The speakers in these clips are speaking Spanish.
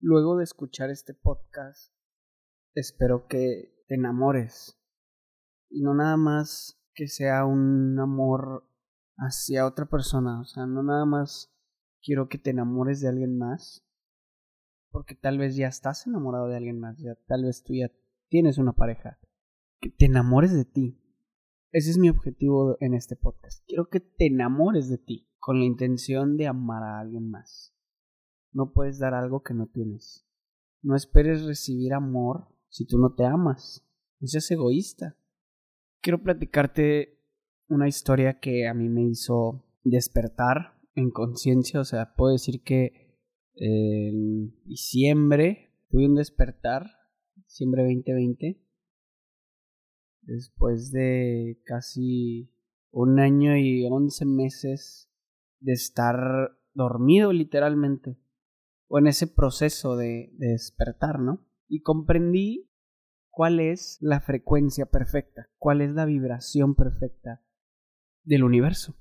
luego de escuchar este podcast, espero que te enamores. Y no nada más que sea un amor hacia otra persona. O sea, no nada más quiero que te enamores de alguien más. Porque tal vez ya estás enamorado de alguien más. Ya, tal vez tú ya tienes una pareja. Que te enamores de ti. Ese es mi objetivo en este podcast. Quiero que te enamores de ti. Con la intención de amar a alguien más. No puedes dar algo que no tienes. No esperes recibir amor si tú no te amas. No seas egoísta. Quiero platicarte una historia que a mí me hizo despertar en conciencia. O sea, puedo decir que en diciembre tuve un despertar, diciembre 2020, después de casi un año y once meses de estar dormido literalmente o en ese proceso de, despertar, ¿no? Y comprendí cuál es la frecuencia perfecta, cuál es la vibración perfecta del universo.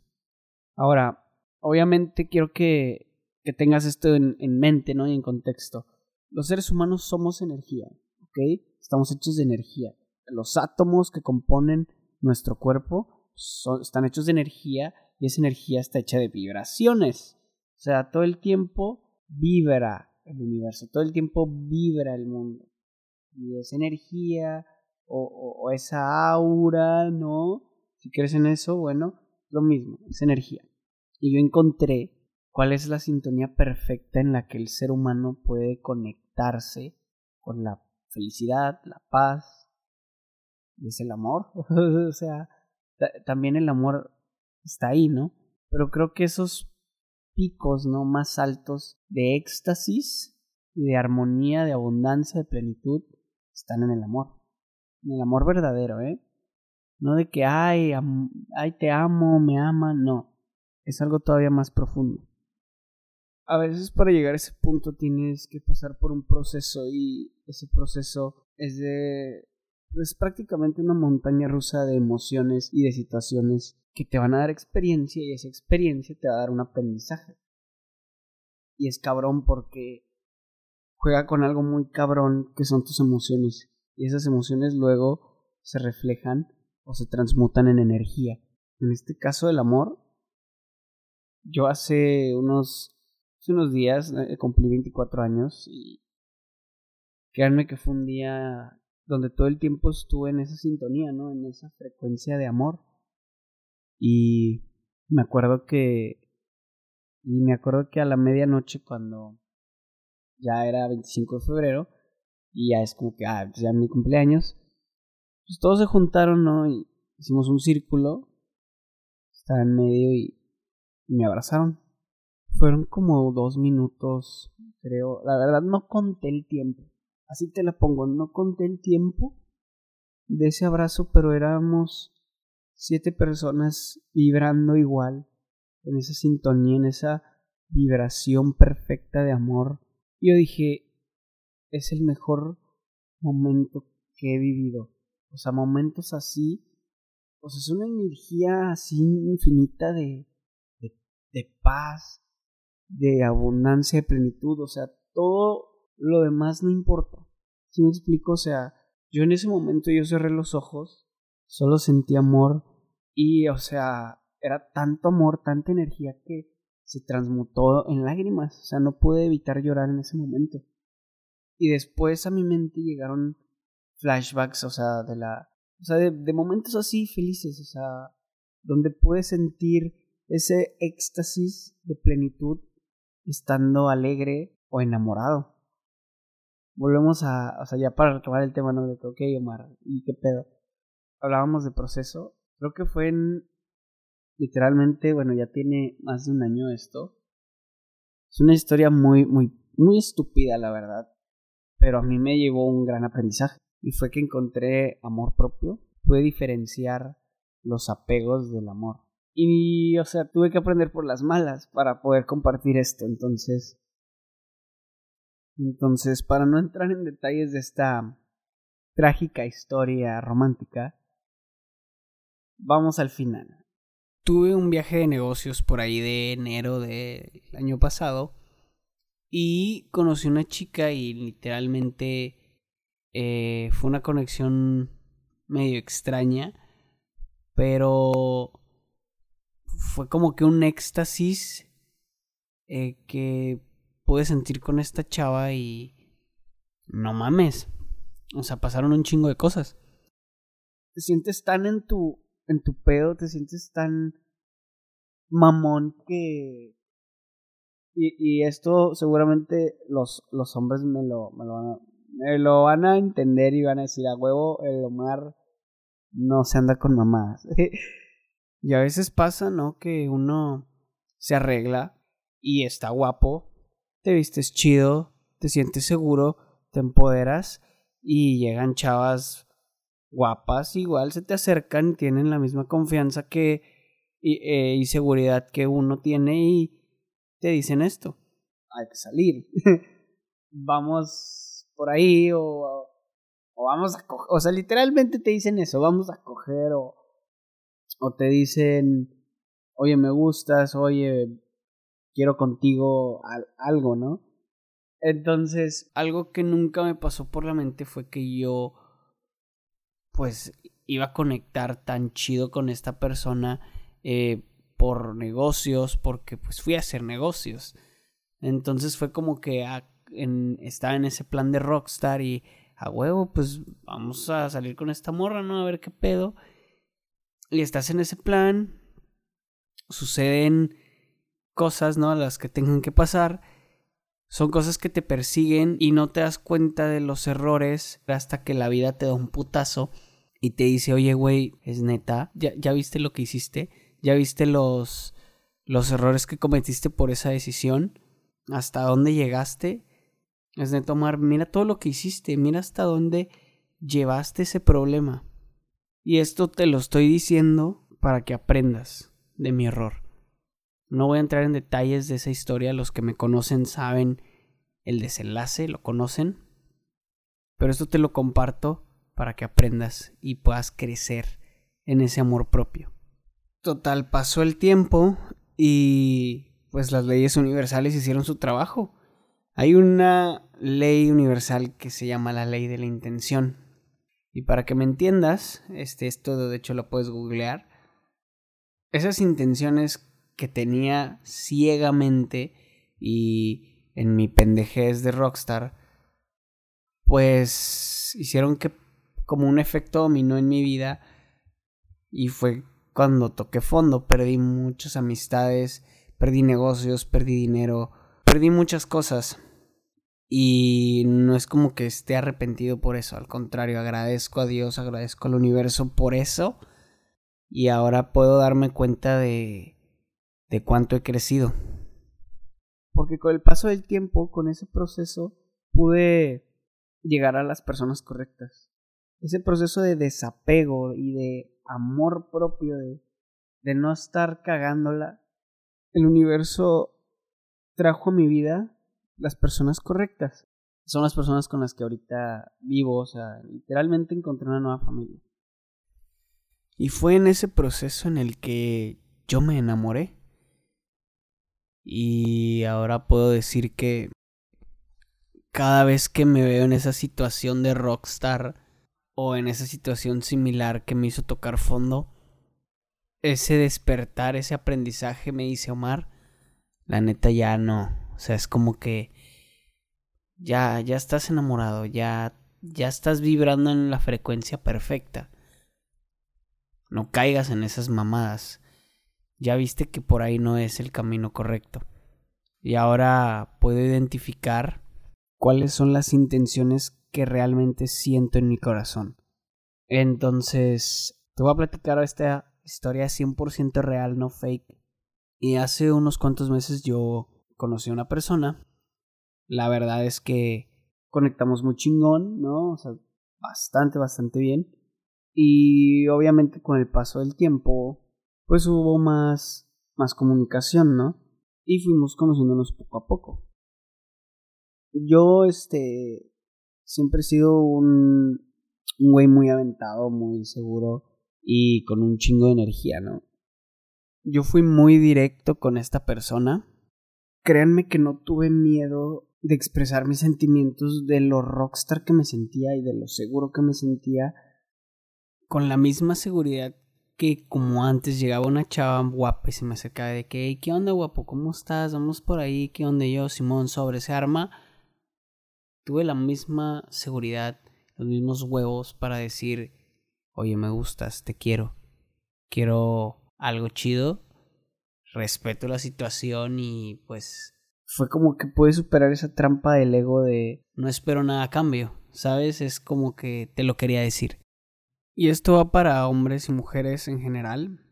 Ahora, obviamente quiero que, que tengas esto en, en, mente, ¿no? Y en contexto. Los seres humanos somos energía, ¿ok? Estamos hechos de energía. Los átomos que componen nuestro cuerpo son, están hechos de energía y esa energía está hecha de vibraciones. O sea, todo el tiempo vibra el universo, todo el tiempo vibra el mundo. Y esa energía o, esa aura, ¿no? Si crees en eso, bueno, lo mismo, es energía. Y yo encontré cuál es la sintonía perfecta en la que el ser humano puede conectarse con la felicidad, la paz, y es el amor. o sea, también el amor está ahí, ¿no? Pero creo que esos picos no más altos de éxtasis y de armonía, de abundancia, de plenitud, están en el amor. En el amor verdadero, ¿eh? No de que, ay, ay, te amo, me ama, no. Es algo todavía más profundo. A veces para llegar a ese punto tienes que pasar por un proceso y ese proceso es de... es prácticamente una montaña rusa de emociones y de situaciones que te van a dar experiencia y esa experiencia te va a dar un aprendizaje. Y es cabrón porque juega con algo muy cabrón que son tus emociones. Y esas emociones luego se reflejan o se transmutan en energía. En este caso el amor, yo hace unos, hace unos días eh, cumplí 24 años y créanme que fue un día donde todo el tiempo estuve en esa sintonía, ¿no? En esa frecuencia de amor. Y me acuerdo que. Y me acuerdo que a la medianoche, cuando ya era 25 de febrero, y ya es como que, ah, ya mi cumpleaños, pues todos se juntaron, ¿no? Y hicimos un círculo, estaba en medio y, y me abrazaron. Fueron como dos minutos, creo. La verdad no conté el tiempo. Así te la pongo, no conté el tiempo de ese abrazo, pero éramos siete personas vibrando igual, en esa sintonía, en esa vibración perfecta de amor. Yo dije, es el mejor momento que he vivido. O sea, momentos así, pues es una energía así infinita de, de, de paz, de abundancia, de plenitud. O sea, todo lo demás no importa. Si me explico? O sea, yo en ese momento yo cerré los ojos Solo sentí amor y, o sea, era tanto amor, tanta energía que se transmutó en lágrimas. O sea, no pude evitar llorar en ese momento. Y después a mi mente llegaron flashbacks, o sea, de la. O sea, de, de momentos así felices, o sea, donde pude sentir ese éxtasis de plenitud estando alegre o enamorado. Volvemos a, o sea, ya para retomar el tema, ¿no? De que, ok, Omar, ¿y qué pedo? hablábamos de proceso, creo que fue en, literalmente, bueno, ya tiene más de un año esto. Es una historia muy, muy, muy estúpida, la verdad. Pero a mí me llevó un gran aprendizaje. Y fue que encontré amor propio. Pude diferenciar los apegos del amor. Y, o sea, tuve que aprender por las malas para poder compartir esto. Entonces, entonces, para no entrar en detalles de esta trágica historia romántica, vamos al final. Tuve un viaje de negocios por ahí de enero del año pasado Y conocí una chica y literalmente eh, fue una conexión medio extraña, pero fue como que un éxtasis eh, que pude sentir con esta chava y no mames. O sea, pasaron un chingo de cosas. Te sientes tan en tu en tu pedo, te sientes tan mamón que y, y esto seguramente los, los hombres me lo, me lo, van a, me lo van a entender y van a decir a huevo el Omar no se anda con mamadas. y a veces pasa, ¿no? Que uno se arregla y está guapo, te vistes chido, te sientes seguro, te empoderas y llegan chavas guapas, igual se te acercan tienen la misma confianza que y, eh, y seguridad que uno tiene y te dicen esto. Hay que salir. vamos por ahí o, o vamos a coger. O sea, literalmente te dicen eso, vamos a coger o, o te dicen, oye, me gustas, oye, quiero contigo algo, ¿no? Entonces, algo que nunca me pasó por la mente fue que yo, pues, iba a conectar tan chido con esta persona eh, por negocios, porque pues fui a hacer negocios. Entonces fue como que en, estaba en ese plan de rockstar y a huevo, pues vamos a salir con esta morra, ¿no? A ver qué pedo. Y estás en ese plan, suceden cosas, ¿no? Las que tengan que pasar. Son cosas que te persiguen y no te das cuenta de los errores hasta que la vida te da un putazo y te dice, oye, güey, es neta, ¿Ya, ¿ya viste lo que hiciste? ¿Ya viste los, los errores que cometiste por esa decisión? ¿Hasta dónde llegaste? Es de tomar, mira todo lo que hiciste, mira hasta dónde llevaste ese problema. Y esto te lo estoy diciendo para que aprendas de mi error. No voy a entrar en detalles de esa historia, los que me conocen saben el desenlace, lo conocen. Pero esto te lo comparto para que aprendas y puedas crecer en ese amor propio. Total, pasó el tiempo y pues las leyes universales hicieron su trabajo. Hay una ley universal que se llama la ley de la intención. Y para que me entiendas, este, esto de hecho lo puedes googlear. Esas intenciones que tenía ciegamente y en mi pendejez de rockstar, pues hicieron que como un efecto dominó en mi vida y fue cuando toqué fondo, perdí muchas amistades, perdí negocios, perdí dinero, perdí muchas cosas. Y no es como que esté arrepentido por eso, al contrario, agradezco a Dios, agradezco al universo por eso. Y ahora puedo darme cuenta de, de cuánto he crecido. Porque con el paso del tiempo, con ese proceso, pude llegar a las personas correctas. Ese proceso de desapego y de amor propio, de, de no estar cagándola. El universo trajo a mi vida las personas correctas. Son las personas con las que ahorita vivo, o sea, literalmente encontré una nueva familia. Y fue en ese proceso en el que yo me enamoré. Y ahora puedo decir que cada vez que me veo en esa situación de rockstar o en esa situación similar que me hizo tocar fondo, ese despertar, ese aprendizaje me dice Omar, la neta ya no, o sea, es como que ya, ya estás enamorado, ya, ya estás vibrando en la frecuencia perfecta. No caigas en esas mamadas. Ya viste que por ahí no es el camino correcto. Y ahora puedo identificar cuáles son las intenciones que realmente siento en mi corazón. Entonces, te voy a platicar esta historia 100% real, no fake. Y hace unos cuantos meses yo conocí a una persona. La verdad es que conectamos muy chingón, ¿no? O sea, bastante, bastante bien. Y obviamente con el paso del tiempo, pues hubo más, más comunicación, ¿no? Y fuimos conociéndonos poco a poco. Yo, este, siempre he sido un, un güey muy aventado, muy seguro y con un chingo de energía, ¿no? Yo fui muy directo con esta persona créanme que no tuve miedo de expresar mis sentimientos de lo rockstar que me sentía y de lo seguro que me sentía con la misma seguridad que como antes llegaba una chava guapa y se me acercaba de que, ¿qué onda guapo? ¿Cómo estás? Vamos por ahí, ¿qué onda yo? Simón, sobre ese arma. Tuve la misma seguridad, los mismos huevos para decir, oye, me gustas, te quiero. Quiero algo chido, respeto la situación y pues fue como que pude superar esa trampa del ego de no espero nada a cambio, ¿sabes? Es como que te lo quería decir. Y esto va para hombres y mujeres en general.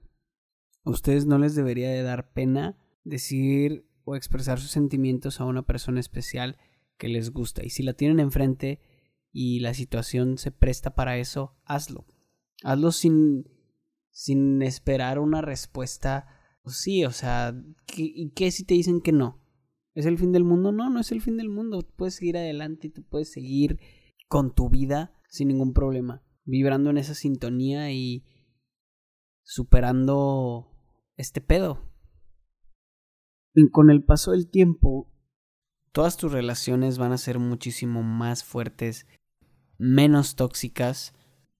A ustedes no les debería de dar pena decir o expresar sus sentimientos a una persona especial que les gusta. Y si la tienen enfrente y la situación se presta para eso, hazlo. Hazlo sin, sin esperar una respuesta. Pues sí, o sea, ¿y qué si te dicen que no? ¿Es el fin del mundo? No, no es el fin del mundo. Puedes seguir adelante y tú puedes seguir con tu vida sin ningún problema vibrando en esa sintonía y superando este pedo. Y con el paso del tiempo, todas tus relaciones van a ser muchísimo más fuertes, menos tóxicas,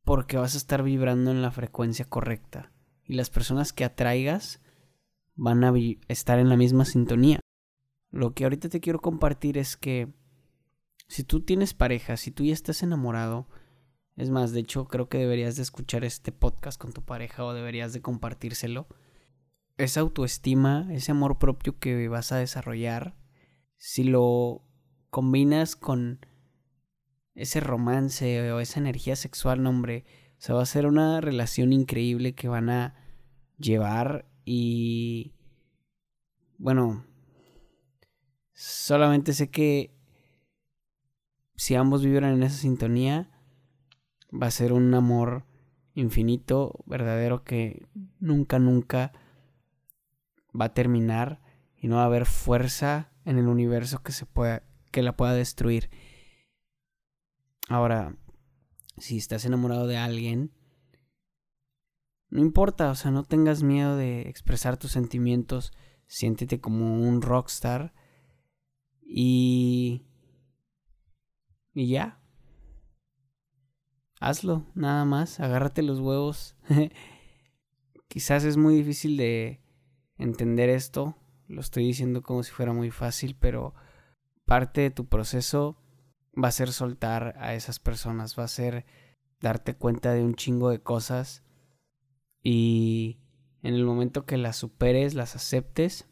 porque vas a estar vibrando en la frecuencia correcta. Y las personas que atraigas van a estar en la misma sintonía. Lo que ahorita te quiero compartir es que si tú tienes pareja, si tú ya estás enamorado, es más, de hecho, creo que deberías de escuchar este podcast con tu pareja o deberías de compartírselo. Esa autoestima, ese amor propio que vas a desarrollar, si lo combinas con ese romance o esa energía sexual, no hombre, o sea, va a ser una relación increíble que van a llevar y bueno, solamente sé que si ambos vibran en esa sintonía, va a ser un amor infinito, verdadero, que nunca, nunca va a terminar y no va a haber fuerza en el universo que se pueda, que la pueda destruir. Ahora, si estás enamorado de alguien, no importa, o sea, no tengas miedo de expresar tus sentimientos, siéntete como un rockstar y y ya, hazlo, nada más, agárrate los huevos. Quizás es muy difícil de entender esto, lo estoy diciendo como si fuera muy fácil, pero parte de tu proceso va a ser soltar a esas personas, va a ser darte cuenta de un chingo de cosas y en el momento que las superes, las aceptes,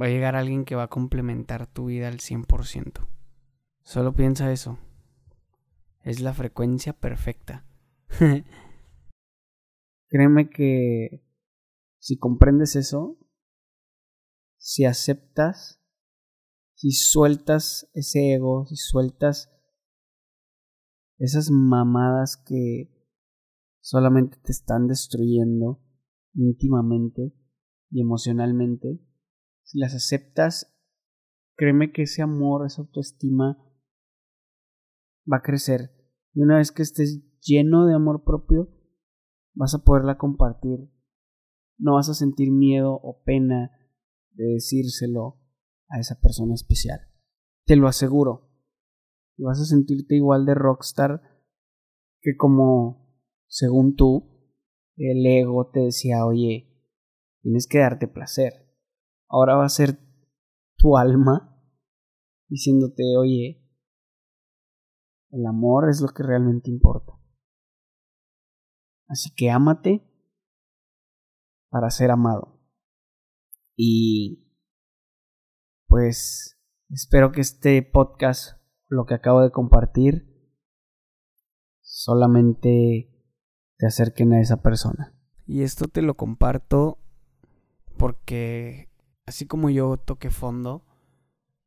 va a llegar alguien que va a complementar tu vida al 100%. Solo piensa eso. Es la frecuencia perfecta. Créeme que si comprendes eso, si aceptas, si sueltas ese ego, si sueltas esas mamadas que solamente te están destruyendo íntimamente y emocionalmente, si las aceptas, créeme que ese amor, esa autoestima va a crecer. Y una vez que estés lleno de amor propio, vas a poderla compartir. No vas a sentir miedo o pena de decírselo a esa persona especial. Te lo aseguro. Y vas a sentirte igual de rockstar que como, según tú, el ego te decía, oye, tienes que darte placer. Ahora va a ser tu alma diciéndote, oye, el amor es lo que realmente importa. Así que ámate para ser amado. Y pues espero que este podcast, lo que acabo de compartir, solamente te acerquen a esa persona. Y esto te lo comparto porque así como yo toqué fondo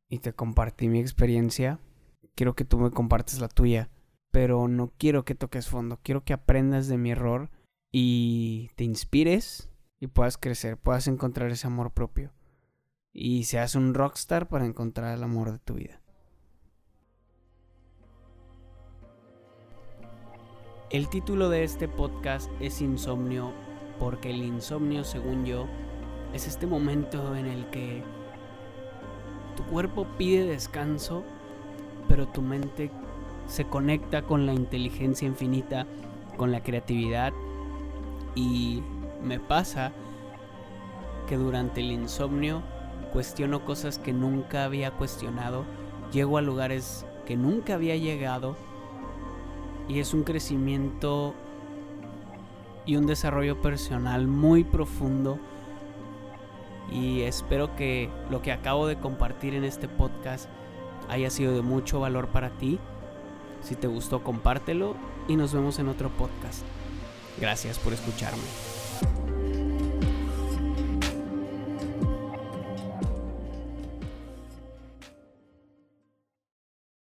y te compartí mi experiencia, quiero que tú me compartas la tuya, pero no quiero que toques fondo, quiero que aprendas de mi error y te inspires y puedas crecer, puedas encontrar ese amor propio y seas un rockstar para encontrar el amor de tu vida. El título de este podcast es Insomnio porque el insomnio, según yo, es este momento en el que Tu cuerpo pide descanso, pero tu mente se conecta con la inteligencia infinita, con la creatividad. Y me pasa que durante el insomnio cuestiono cosas que nunca había cuestionado, llego a lugares que nunca había llegado y es un crecimiento y un desarrollo personal muy profundo. Y espero que lo que acabo de compartir en este podcast haya sido de mucho valor para ti. Si te gustó, compártelo y nos vemos en otro podcast. Gracias por escucharme.